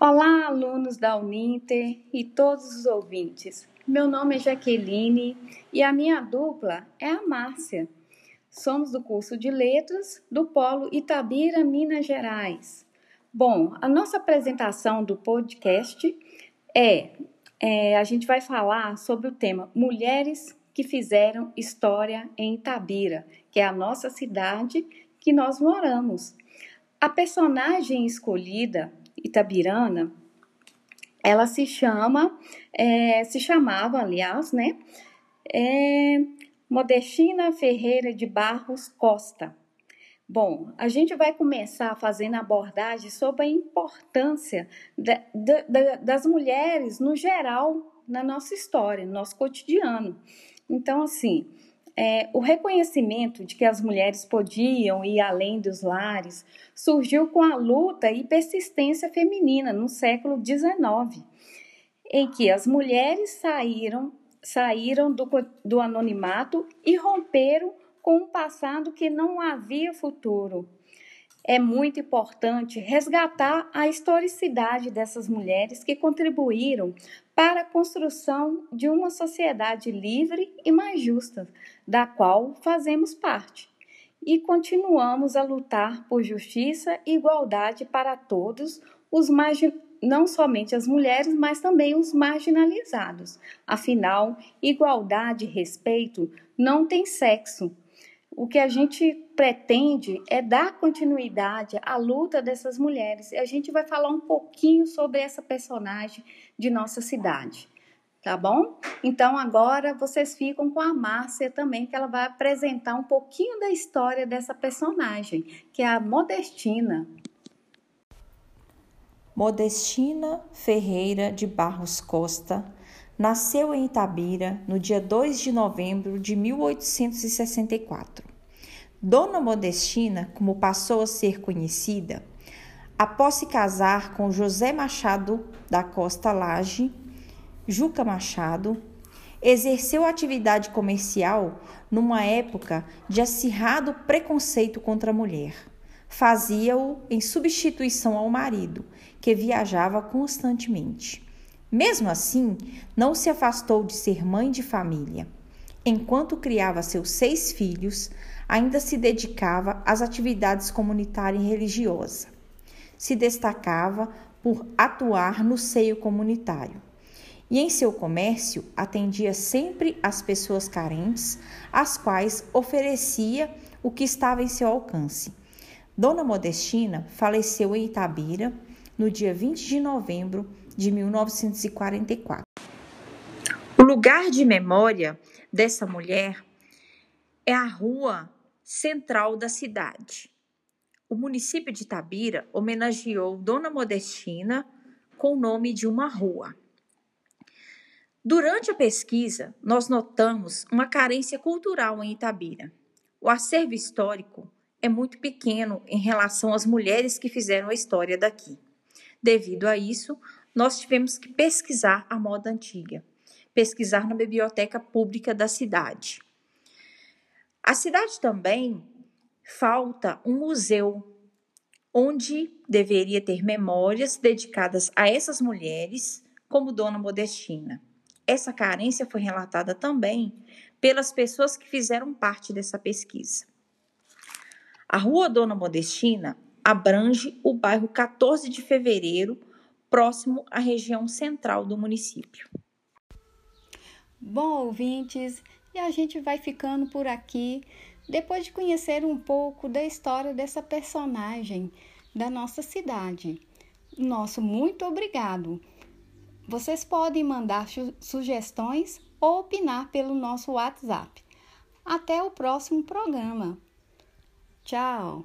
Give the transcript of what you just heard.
Olá, alunos da Uninter e todos os ouvintes. Meu nome é Jaqueline e a minha dupla é a Márcia. Somos do curso de Letras do Polo Itabira, Minas Gerais. Bom, a nossa apresentação do podcast é, é a gente vai falar sobre o tema Mulheres que fizeram história em Itabira, que é a nossa cidade que nós moramos. A personagem escolhida Itabirana, ela se chama, é, se chamava, aliás, né, é, Modestina Ferreira de Barros Costa. Bom, a gente vai começar fazendo abordagem sobre a importância da, da, das mulheres no geral na nossa história, no nosso cotidiano. Então, assim, é, o reconhecimento de que as mulheres podiam ir além dos lares surgiu com a luta e persistência feminina no século XIX, em que as mulheres saíram, saíram do, do anonimato e romperam com um passado que não havia futuro. É muito importante resgatar a historicidade dessas mulheres que contribuíram para a construção de uma sociedade livre e mais justa, da qual fazemos parte. E continuamos a lutar por justiça e igualdade para todos os não somente as mulheres, mas também os marginalizados. Afinal, igualdade e respeito não tem sexo. O que a gente pretende é dar continuidade à luta dessas mulheres. E a gente vai falar um pouquinho sobre essa personagem de nossa cidade. Tá bom? Então agora vocês ficam com a Márcia também, que ela vai apresentar um pouquinho da história dessa personagem, que é a Modestina. Modestina Ferreira de Barros Costa nasceu em Itabira no dia 2 de novembro de 1864. Dona Modestina, como passou a ser conhecida, após se casar com José Machado da Costa Lage, Juca Machado, exerceu atividade comercial numa época de acirrado preconceito contra a mulher. Fazia-o em substituição ao marido, que viajava constantemente. Mesmo assim, não se afastou de ser mãe de família. Enquanto criava seus seis filhos, ainda se dedicava às atividades comunitárias e religiosas. Se destacava por atuar no seio comunitário. E em seu comércio atendia sempre as pessoas carentes, às quais oferecia o que estava em seu alcance. Dona Modestina faleceu em Itabira no dia 20 de novembro de 1944. O lugar de memória dessa mulher é a rua central da cidade. O município de Tabira homenageou Dona Modestina com o nome de uma rua. Durante a pesquisa, nós notamos uma carência cultural em Itabira. O acervo histórico é muito pequeno em relação às mulheres que fizeram a história daqui. Devido a isso, nós tivemos que pesquisar a moda antiga, pesquisar na biblioteca pública da cidade. A cidade também falta um museu onde deveria ter memórias dedicadas a essas mulheres, como Dona Modestina. Essa carência foi relatada também pelas pessoas que fizeram parte dessa pesquisa. A Rua Dona Modestina abrange o bairro 14 de Fevereiro, próximo à região central do município. Bom, ouvintes, e a gente vai ficando por aqui depois de conhecer um pouco da história dessa personagem da nossa cidade. Nosso muito obrigado. Vocês podem mandar sugestões ou opinar pelo nosso WhatsApp. Até o próximo programa. Tchau!